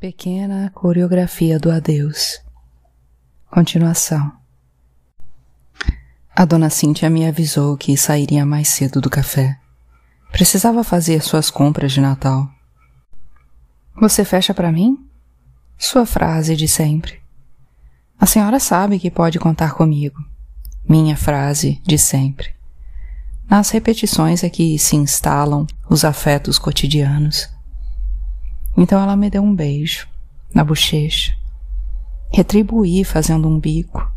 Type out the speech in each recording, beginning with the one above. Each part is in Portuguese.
Pequena coreografia do adeus. Continuação. A dona Cíntia me avisou que sairia mais cedo do café. Precisava fazer suas compras de Natal. Você fecha para mim? Sua frase de sempre. A senhora sabe que pode contar comigo. Minha frase de sempre. Nas repetições é que se instalam os afetos cotidianos. Então ela me deu um beijo na bochecha. Retribuí fazendo um bico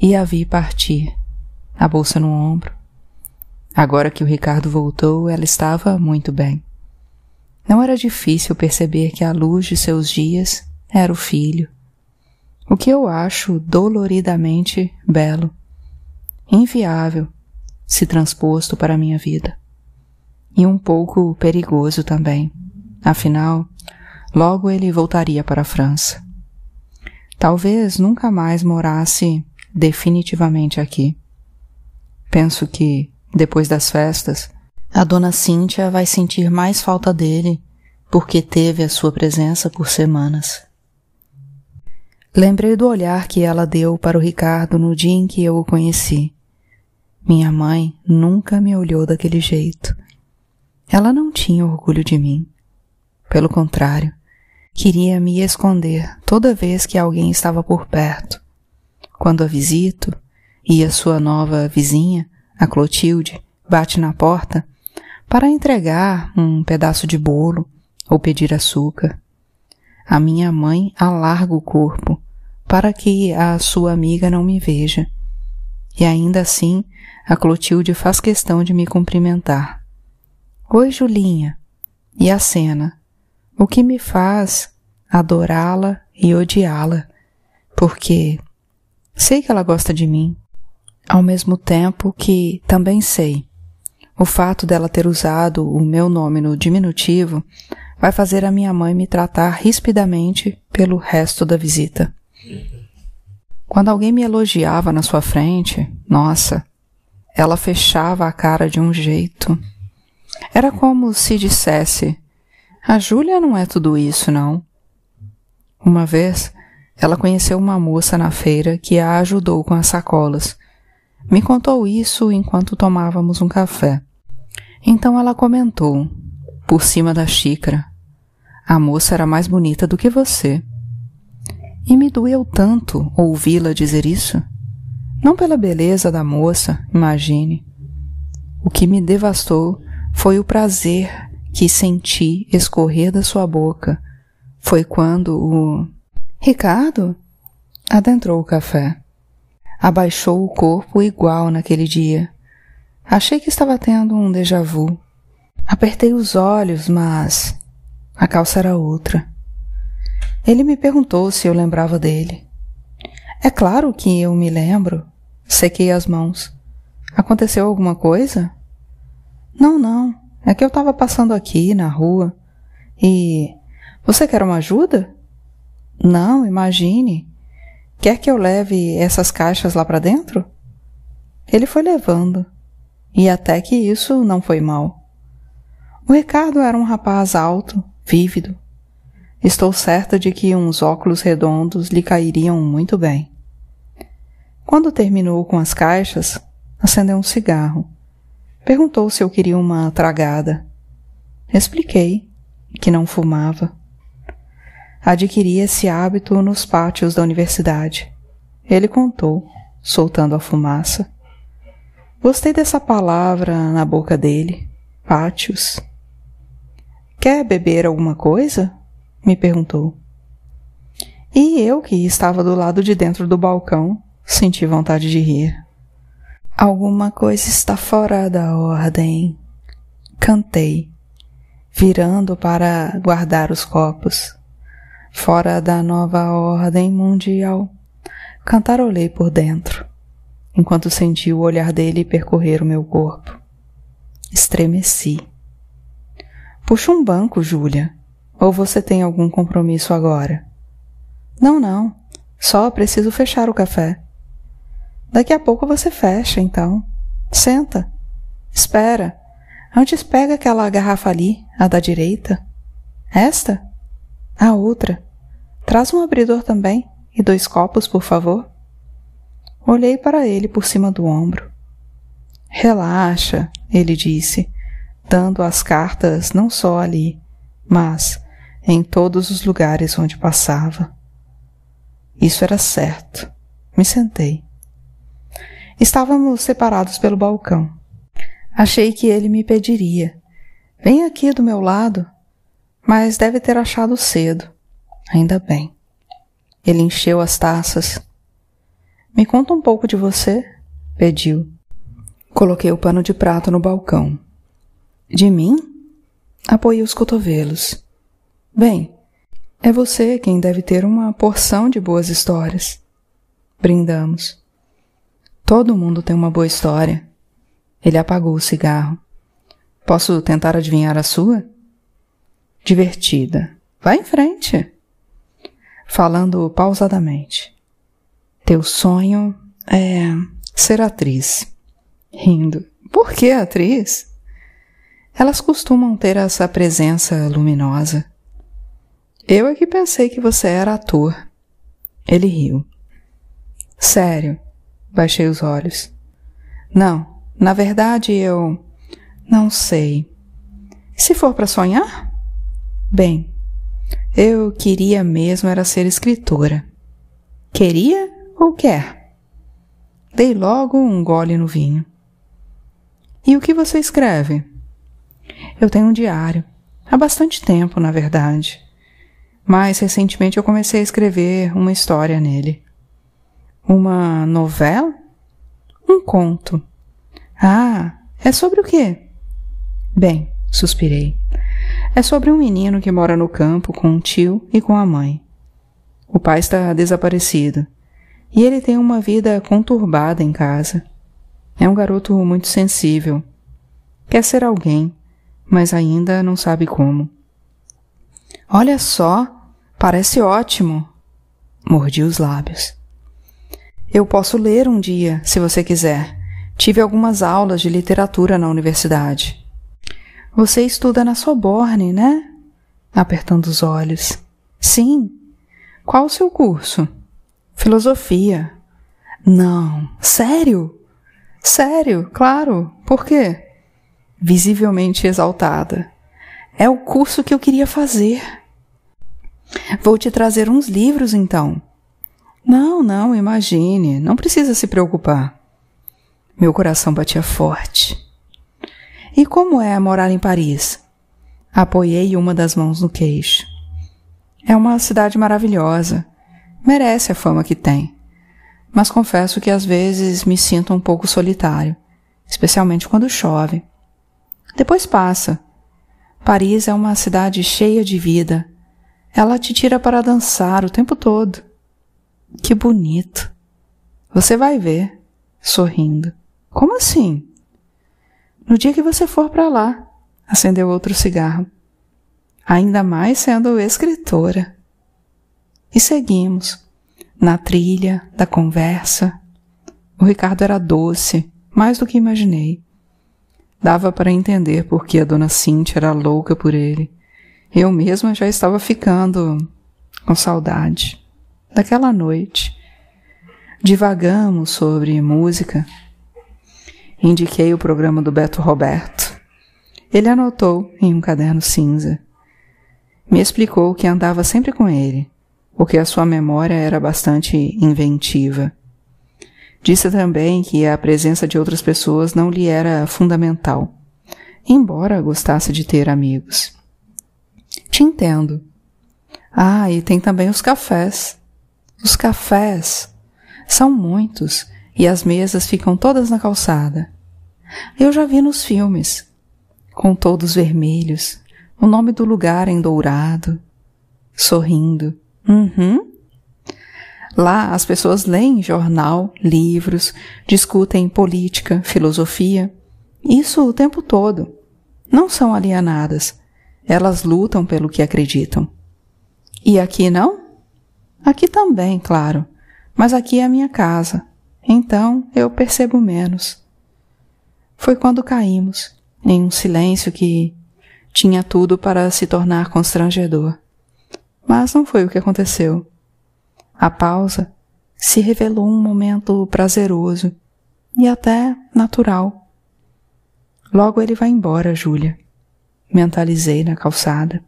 e a vi partir, a bolsa no ombro. Agora que o Ricardo voltou, ela estava muito bem. Não era difícil perceber que a luz de seus dias era o filho, o que eu acho doloridamente belo, inviável, se transposto para a minha vida, e um pouco perigoso também. Afinal, Logo ele voltaria para a França. Talvez nunca mais morasse definitivamente aqui. Penso que, depois das festas, a dona Cíntia vai sentir mais falta dele porque teve a sua presença por semanas. Lembrei do olhar que ela deu para o Ricardo no dia em que eu o conheci. Minha mãe nunca me olhou daquele jeito. Ela não tinha orgulho de mim. Pelo contrário, Queria me esconder toda vez que alguém estava por perto. Quando a visito e a sua nova vizinha, a Clotilde, bate na porta para entregar um pedaço de bolo ou pedir açúcar. A minha mãe alarga o corpo para que a sua amiga não me veja. E ainda assim, a Clotilde faz questão de me cumprimentar. Oi, Julinha. E a cena o que me faz adorá-la e odiá-la, porque sei que ela gosta de mim, ao mesmo tempo que também sei o fato dela ter usado o meu nome no diminutivo vai fazer a minha mãe me tratar rispidamente pelo resto da visita. Quando alguém me elogiava na sua frente, nossa, ela fechava a cara de um jeito. Era como se dissesse: a Júlia não é tudo isso, não. Uma vez, ela conheceu uma moça na feira que a ajudou com as sacolas. Me contou isso enquanto tomávamos um café. Então ela comentou, por cima da xícara: A moça era mais bonita do que você. E me doeu tanto ouvi-la dizer isso. Não pela beleza da moça, imagine. O que me devastou foi o prazer que senti escorrer da sua boca foi quando o Ricardo adentrou o café. Abaixou o corpo igual naquele dia. Achei que estava tendo um déjà vu. Apertei os olhos, mas a calça era outra. Ele me perguntou se eu lembrava dele. É claro que eu me lembro. Sequei as mãos. Aconteceu alguma coisa? Não, não. É que eu estava passando aqui na rua e. Você quer uma ajuda? Não, imagine. Quer que eu leve essas caixas lá para dentro? Ele foi levando. E até que isso não foi mal. O Ricardo era um rapaz alto, vívido. Estou certa de que uns óculos redondos lhe cairiam muito bem. Quando terminou com as caixas, acendeu um cigarro Perguntou se eu queria uma tragada. Expliquei que não fumava. Adquiri esse hábito nos pátios da universidade. Ele contou, soltando a fumaça. Gostei dessa palavra na boca dele. Pátios. Quer beber alguma coisa? me perguntou. E eu, que estava do lado de dentro do balcão, senti vontade de rir. Alguma coisa está fora da ordem. Cantei, virando para guardar os copos. Fora da nova ordem mundial. Cantarolei por dentro, enquanto senti o olhar dele percorrer o meu corpo. Estremeci. Puxa um banco, Júlia. Ou você tem algum compromisso agora? Não, não. Só preciso fechar o café. Daqui a pouco você fecha, então. Senta. Espera. Antes pega aquela garrafa ali, a da direita. Esta? A outra. Traz um abridor também e dois copos, por favor. Olhei para ele por cima do ombro. Relaxa, ele disse, dando as cartas não só ali, mas em todos os lugares onde passava. Isso era certo. Me sentei. Estávamos separados pelo balcão. Achei que ele me pediria: Vem aqui do meu lado. Mas deve ter achado cedo. Ainda bem. Ele encheu as taças. Me conta um pouco de você, pediu. Coloquei o pano de prato no balcão. De mim? Apoiei os cotovelos. Bem, é você quem deve ter uma porção de boas histórias. Brindamos. Todo mundo tem uma boa história. Ele apagou o cigarro. Posso tentar adivinhar a sua? Divertida. Vá em frente. Falando pausadamente. Teu sonho é ser atriz. Rindo. Por que atriz? Elas costumam ter essa presença luminosa. Eu é que pensei que você era ator. Ele riu. Sério, baixei os olhos. Não, na verdade eu. Não sei. Se for para sonhar? Bem, eu queria mesmo era ser escritora. Queria ou quer? Dei logo um gole no vinho. E o que você escreve? Eu tenho um diário. Há bastante tempo, na verdade. Mas recentemente eu comecei a escrever uma história nele. Uma novela? Um conto. Ah, é sobre o quê? Bem, suspirei. É sobre um menino que mora no campo com um tio e com a mãe. O pai está desaparecido e ele tem uma vida conturbada em casa. É um garoto muito sensível. Quer ser alguém, mas ainda não sabe como. Olha só, parece ótimo. Mordi os lábios. Eu posso ler um dia, se você quiser. Tive algumas aulas de literatura na universidade. Você estuda na Soborne, né? Apertando os olhos. Sim. Qual o seu curso? Filosofia. Não. Sério? Sério, claro. Por quê? Visivelmente exaltada. É o curso que eu queria fazer. Vou te trazer uns livros então. Não, não, imagine, não precisa se preocupar. Meu coração batia forte. E como é morar em Paris? Apoiei uma das mãos no queixo. É uma cidade maravilhosa. Merece a fama que tem. Mas confesso que às vezes me sinto um pouco solitário, especialmente quando chove. Depois passa. Paris é uma cidade cheia de vida. Ela te tira para dançar o tempo todo. Que bonito. Você vai ver, sorrindo. Como assim? No dia que você for para lá, acendeu outro cigarro. Ainda mais sendo escritora. E seguimos, na trilha da conversa. O Ricardo era doce, mais do que imaginei. Dava para entender por que a dona Cíntia era louca por ele. Eu mesma já estava ficando com saudade daquela noite. Divagamos sobre música Indiquei o programa do Beto Roberto. Ele anotou em um caderno cinza. Me explicou que andava sempre com ele, porque a sua memória era bastante inventiva. Disse também que a presença de outras pessoas não lhe era fundamental, embora gostasse de ter amigos. Te entendo. Ah, e tem também os cafés. Os cafés. São muitos e as mesas ficam todas na calçada. Eu já vi nos filmes, com todos vermelhos, o nome do lugar em dourado, sorrindo. Uhum. Lá as pessoas leem jornal, livros, discutem política, filosofia. Isso o tempo todo. Não são alienadas. Elas lutam pelo que acreditam. E aqui não? Aqui também, claro. Mas aqui é a minha casa. Então eu percebo menos. Foi quando caímos, em um silêncio que tinha tudo para se tornar constrangedor. Mas não foi o que aconteceu. A pausa se revelou um momento prazeroso e até natural. Logo ele vai embora, Júlia. Mentalizei na calçada,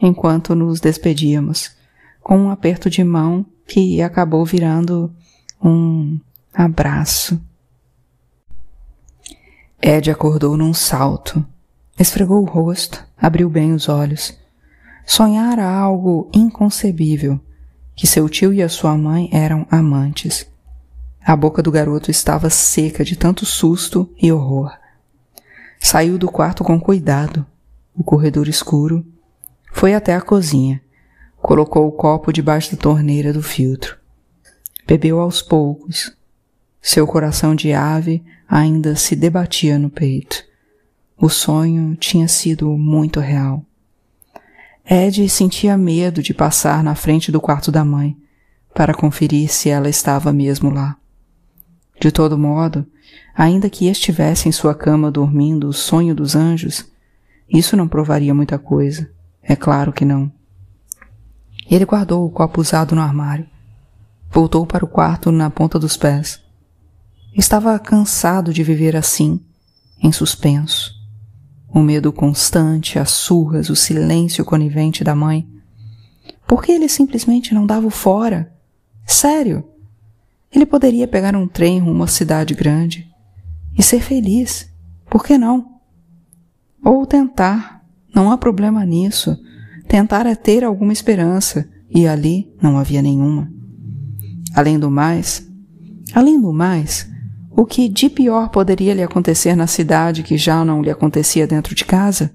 enquanto nos despedíamos, com um aperto de mão que acabou virando um abraço. Ed acordou num salto, esfregou o rosto, abriu bem os olhos. Sonhara algo inconcebível, que seu tio e a sua mãe eram amantes. A boca do garoto estava seca de tanto susto e horror. Saiu do quarto com cuidado, o corredor escuro, foi até a cozinha, colocou o copo debaixo da torneira do filtro. Bebeu aos poucos. Seu coração de ave ainda se debatia no peito. O sonho tinha sido muito real. Ed sentia medo de passar na frente do quarto da mãe para conferir se ela estava mesmo lá. De todo modo, ainda que estivesse em sua cama dormindo o sonho dos anjos, isso não provaria muita coisa. É claro que não. Ele guardou o copo usado no armário. Voltou para o quarto na ponta dos pés. Estava cansado de viver assim, em suspenso. O medo constante, as surras, o silêncio conivente da mãe. Por que ele simplesmente não dava o fora? Sério? Ele poderia pegar um trem rumo à cidade grande e ser feliz. Por que não? Ou tentar. Não há problema nisso. Tentar é ter alguma esperança, e ali não havia nenhuma. Além do mais, além do mais, o que de pior poderia lhe acontecer na cidade que já não lhe acontecia dentro de casa?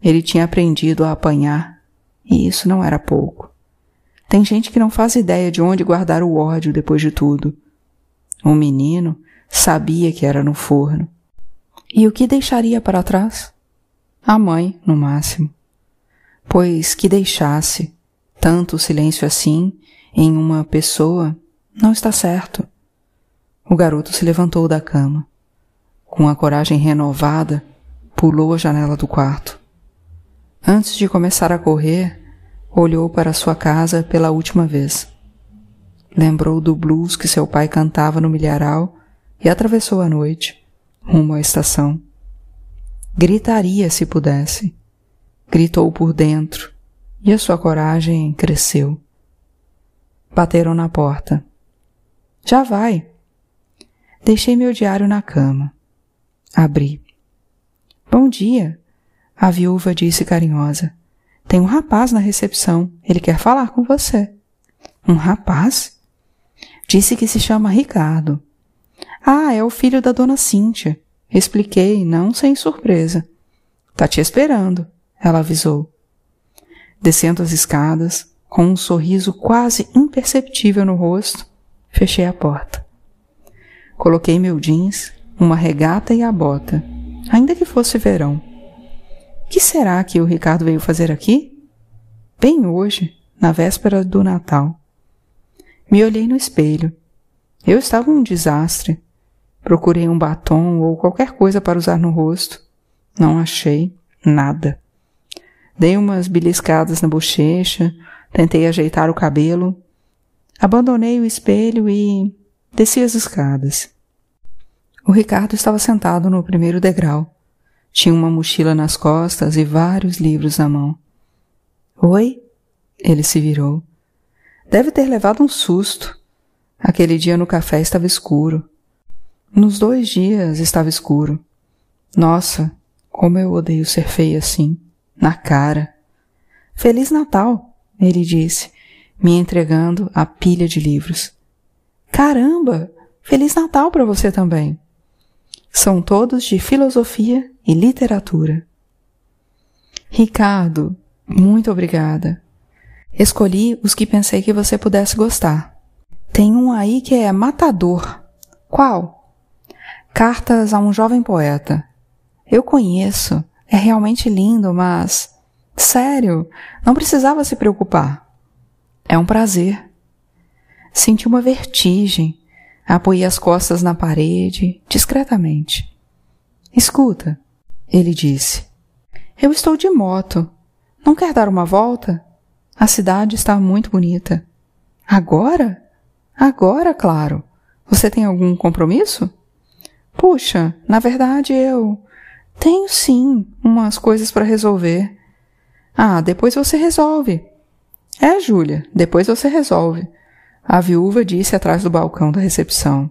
Ele tinha aprendido a apanhar, e isso não era pouco. Tem gente que não faz ideia de onde guardar o ódio depois de tudo. O menino sabia que era no forno. E o que deixaria para trás? A mãe, no máximo. Pois que deixasse tanto silêncio assim em uma pessoa não está certo. O garoto se levantou da cama. Com a coragem renovada, pulou a janela do quarto. Antes de começar a correr, olhou para sua casa pela última vez. Lembrou do blues que seu pai cantava no milharal e atravessou a noite, rumo à estação. Gritaria se pudesse. Gritou por dentro e a sua coragem cresceu. Bateram na porta. Já vai. Deixei meu diário na cama. Abri. Bom dia, a viúva disse carinhosa. Tem um rapaz na recepção. Ele quer falar com você. Um rapaz? Disse que se chama Ricardo. Ah, é o filho da dona Cíntia. Expliquei, não sem surpresa. Tá te esperando, ela avisou. Descendo as escadas, com um sorriso quase imperceptível no rosto, fechei a porta. Coloquei meu jeans, uma regata e a bota, ainda que fosse verão. Que será que o Ricardo veio fazer aqui? Bem hoje, na véspera do Natal. Me olhei no espelho. Eu estava um desastre. Procurei um batom ou qualquer coisa para usar no rosto. Não achei nada. Dei umas beliscadas na bochecha, tentei ajeitar o cabelo, abandonei o espelho e desci as escadas. O Ricardo estava sentado no primeiro degrau. Tinha uma mochila nas costas e vários livros na mão. Oi? Ele se virou. Deve ter levado um susto. Aquele dia no café estava escuro. Nos dois dias estava escuro. Nossa, como eu odeio ser feia assim na cara. Feliz Natal, ele disse, me entregando a pilha de livros. Caramba! Feliz Natal para você também. São todos de filosofia e literatura. Ricardo, muito obrigada. Escolhi os que pensei que você pudesse gostar. Tem um aí que é matador. Qual? Cartas a um jovem poeta. Eu conheço. É realmente lindo, mas. Sério, não precisava se preocupar. É um prazer. Senti uma vertigem. Apoiei as costas na parede, discretamente. Escuta, ele disse. Eu estou de moto. Não quer dar uma volta? A cidade está muito bonita. Agora? Agora, claro. Você tem algum compromisso? Puxa, na verdade eu. Tenho sim umas coisas para resolver. Ah, depois você resolve. É, Júlia, depois você resolve. A viúva disse atrás do balcão da recepção.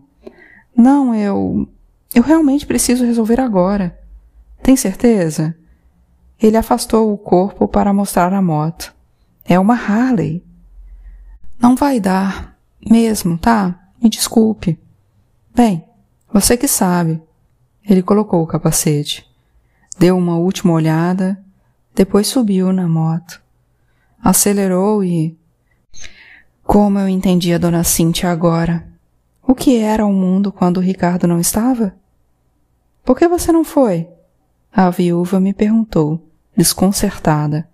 Não, eu. Eu realmente preciso resolver agora. Tem certeza? Ele afastou o corpo para mostrar a moto. É uma Harley. Não vai dar, mesmo, tá? Me desculpe. Bem, você que sabe. Ele colocou o capacete. Deu uma última olhada, depois subiu na moto. Acelerou e. Como eu entendi a dona Cíntia agora. O que era o mundo quando o Ricardo não estava? Por que você não foi? A viúva me perguntou, desconcertada.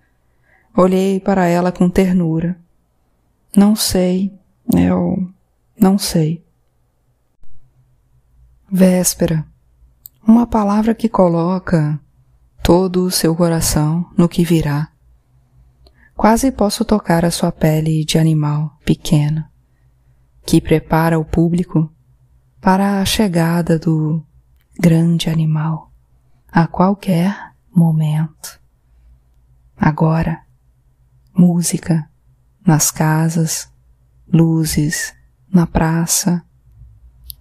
Olhei para ela com ternura. Não sei, eu não sei. Véspera. Uma palavra que coloca todo o seu coração no que virá. Quase posso tocar a sua pele de animal pequeno, que prepara o público para a chegada do grande animal a qualquer momento. Agora, música nas casas, luzes na praça,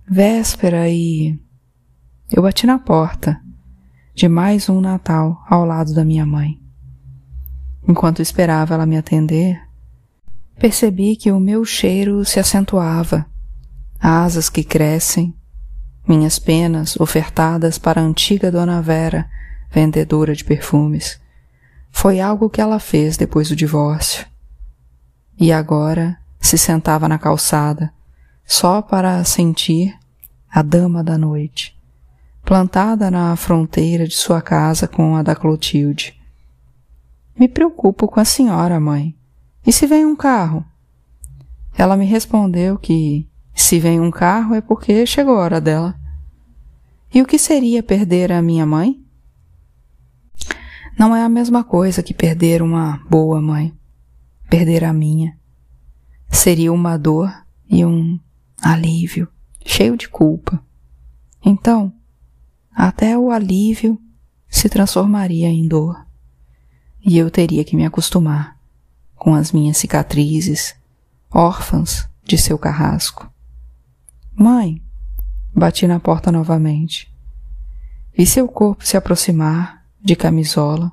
véspera e eu bati na porta de mais um Natal ao lado da minha mãe. Enquanto esperava ela me atender, percebi que o meu cheiro se acentuava, asas que crescem, minhas penas ofertadas para a antiga Dona Vera, vendedora de perfumes. Foi algo que ela fez depois do divórcio. E agora se sentava na calçada, só para sentir a dama da noite, plantada na fronteira de sua casa com a da Clotilde. Me preocupo com a senhora, mãe. E se vem um carro? Ela me respondeu que se vem um carro é porque chegou a hora dela. E o que seria perder a minha mãe? Não é a mesma coisa que perder uma boa mãe. Perder a minha. Seria uma dor e um alívio, cheio de culpa. Então, até o alívio se transformaria em dor, e eu teria que me acostumar com as minhas cicatrizes, órfãs de seu carrasco. Mãe, bati na porta novamente. Vi seu corpo se aproximar, de camisola.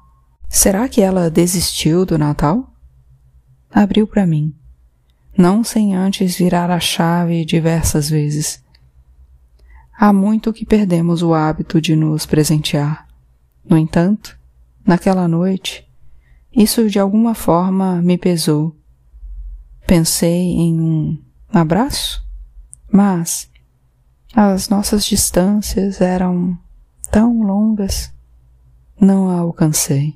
Será que ela desistiu do Natal? Abriu para mim não sem antes virar a chave diversas vezes. Há muito que perdemos o hábito de nos presentear. No entanto, naquela noite, isso de alguma forma me pesou. Pensei em um abraço, mas as nossas distâncias eram tão longas, não a alcancei.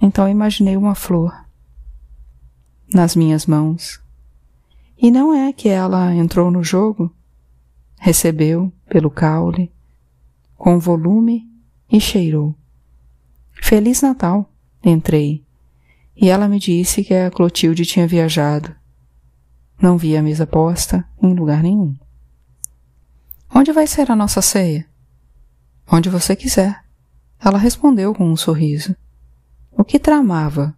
Então imaginei uma flor nas minhas mãos. E não é que ela entrou no jogo, recebeu pelo caule, com volume e cheirou. Feliz Natal, entrei, e ela me disse que a Clotilde tinha viajado. Não vi a mesa posta em lugar nenhum. Onde vai ser a nossa ceia? Onde você quiser. Ela respondeu com um sorriso. O que tramava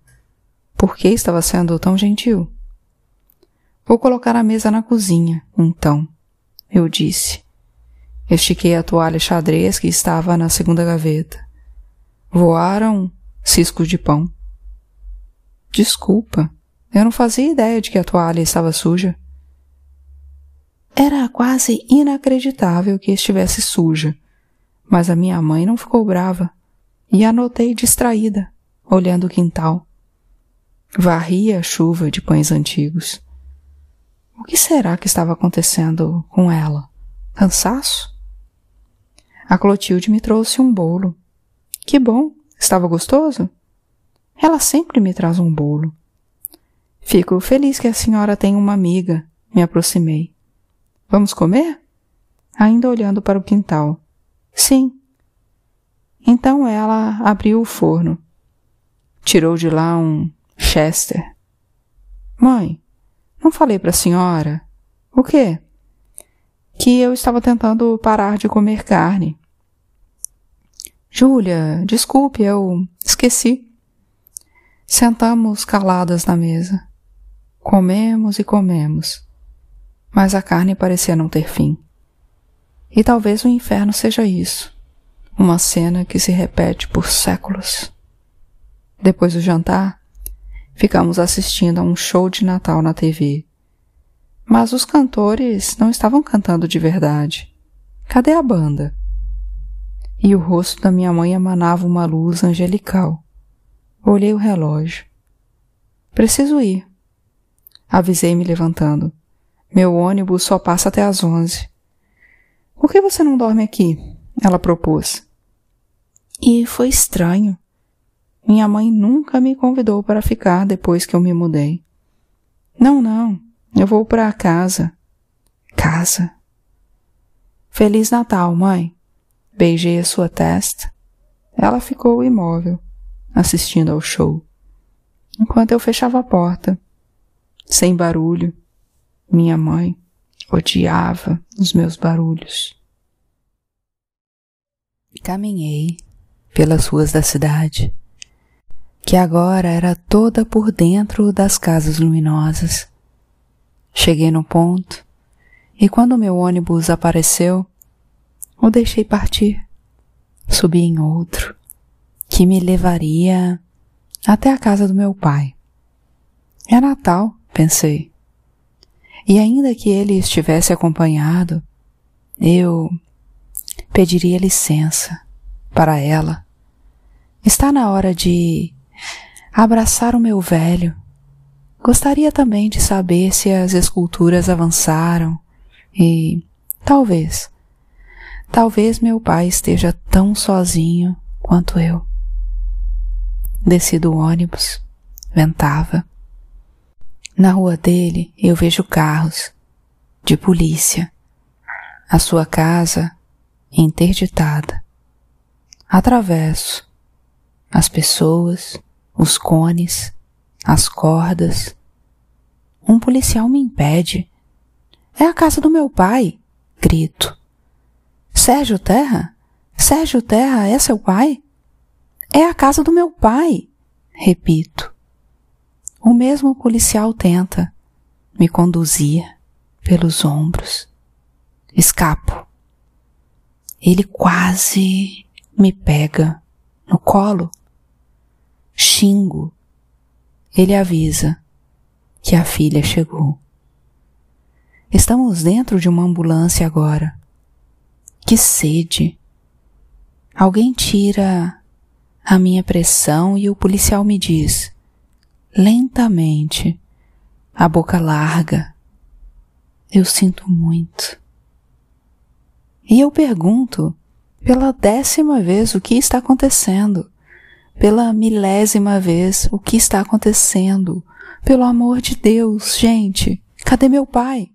por que estava sendo tão gentil? Vou colocar a mesa na cozinha, então, eu disse. Estiquei a toalha xadrez que estava na segunda gaveta. Voaram ciscos de pão. Desculpa, eu não fazia ideia de que a toalha estava suja. Era quase inacreditável que estivesse suja, mas a minha mãe não ficou brava e anotei distraída, olhando o quintal. Varria a chuva de pães antigos. O que será que estava acontecendo com ela? Cansaço? A Clotilde me trouxe um bolo. Que bom! Estava gostoso? Ela sempre me traz um bolo. Fico feliz que a senhora tem uma amiga. Me aproximei. Vamos comer? Ainda olhando para o quintal. Sim. Então ela abriu o forno. Tirou de lá um Chester. Mãe, não falei para a senhora? O quê? Que eu estava tentando parar de comer carne. Júlia, desculpe, eu esqueci. Sentamos caladas na mesa. Comemos e comemos. Mas a carne parecia não ter fim. E talvez o inferno seja isso uma cena que se repete por séculos. Depois do jantar, ficamos assistindo a um show de Natal na TV. Mas os cantores não estavam cantando de verdade. Cadê a banda? E o rosto da minha mãe emanava uma luz angelical. Olhei o relógio. Preciso ir. Avisei me levantando. Meu ônibus só passa até às onze. Por que você não dorme aqui? Ela propôs. E foi estranho. Minha mãe nunca me convidou para ficar depois que eu me mudei. Não, não, eu vou para casa. Casa. Feliz Natal, mãe. Beijei a sua testa. Ela ficou imóvel, assistindo ao show, enquanto eu fechava a porta, sem barulho. Minha mãe odiava os meus barulhos. Caminhei pelas ruas da cidade, que agora era toda por dentro das casas luminosas. Cheguei no ponto e quando meu ônibus apareceu, o deixei partir. Subi em outro, que me levaria até a casa do meu pai. É Natal, pensei. E ainda que ele estivesse acompanhado, eu pediria licença para ela Está na hora de abraçar o meu velho. Gostaria também de saber se as esculturas avançaram e talvez, talvez meu pai esteja tão sozinho quanto eu. Desci do ônibus, ventava. Na rua dele eu vejo carros de polícia. A sua casa interditada. Atravesso as pessoas, os cones, as cordas. Um policial me impede. É a casa do meu pai, grito. Sérgio Terra? Sérgio Terra é seu pai? É a casa do meu pai, repito. O mesmo policial tenta me conduzir pelos ombros. Escapo. Ele quase me pega no colo. Xingo. Ele avisa que a filha chegou. Estamos dentro de uma ambulância agora. Que sede! Alguém tira a minha pressão e o policial me diz, lentamente, a boca larga: Eu sinto muito. E eu pergunto pela décima vez o que está acontecendo. Pela milésima vez o que está acontecendo. Pelo amor de Deus, gente, cadê meu pai?